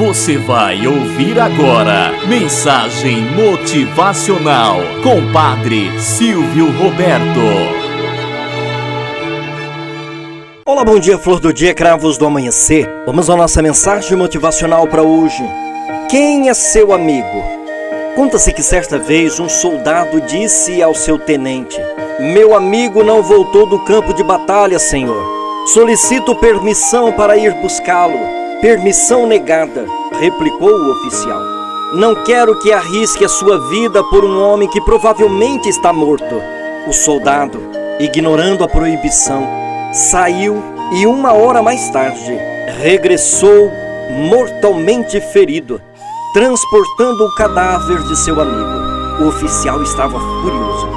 Você vai ouvir agora Mensagem Motivacional com Padre Silvio Roberto. Olá, bom dia, flor do dia, cravos do amanhecer. Vamos à nossa mensagem motivacional para hoje. Quem é seu amigo? Conta-se que certa vez um soldado disse ao seu tenente: Meu amigo não voltou do campo de batalha, senhor. Solicito permissão para ir buscá-lo. Permissão negada, replicou o oficial. Não quero que arrisque a sua vida por um homem que provavelmente está morto. O soldado, ignorando a proibição, saiu e uma hora mais tarde regressou mortalmente ferido, transportando o cadáver de seu amigo. O oficial estava furioso.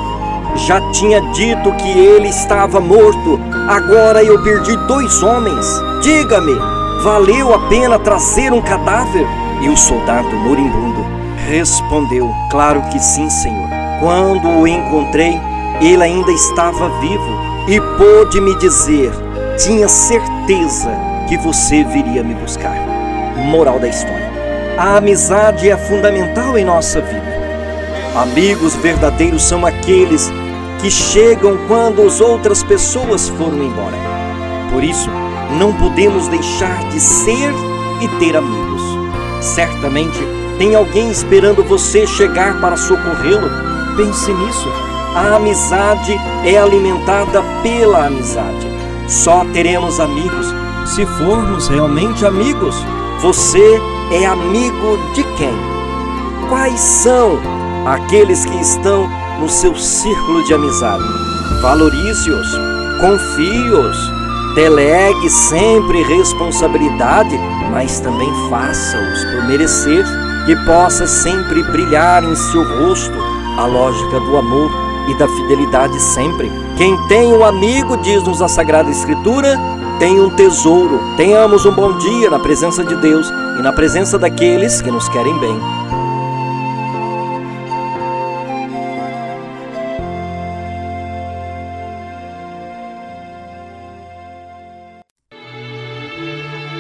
Já tinha dito que ele estava morto. Agora eu perdi dois homens. Diga-me, Valeu a pena trazer um cadáver? E o soldado moribundo respondeu: Claro que sim, Senhor. Quando o encontrei, ele ainda estava vivo e pôde me dizer: Tinha certeza que você viria me buscar. Moral da história: A amizade é fundamental em nossa vida. Amigos verdadeiros são aqueles que chegam quando as outras pessoas foram embora. Por isso, não podemos deixar de ser e ter amigos. Certamente tem alguém esperando você chegar para socorrê-lo. Pense nisso. A amizade é alimentada pela amizade. Só teremos amigos se formos realmente amigos. Você é amigo de quem? Quais são aqueles que estão no seu círculo de amizade? Valorize-os, confie-os Delegue sempre responsabilidade, mas também faça-os por merecer, que possa sempre brilhar em seu rosto a lógica do amor e da fidelidade sempre. Quem tem um amigo, diz-nos a Sagrada Escritura, tem um tesouro. Tenhamos um bom dia na presença de Deus e na presença daqueles que nos querem bem.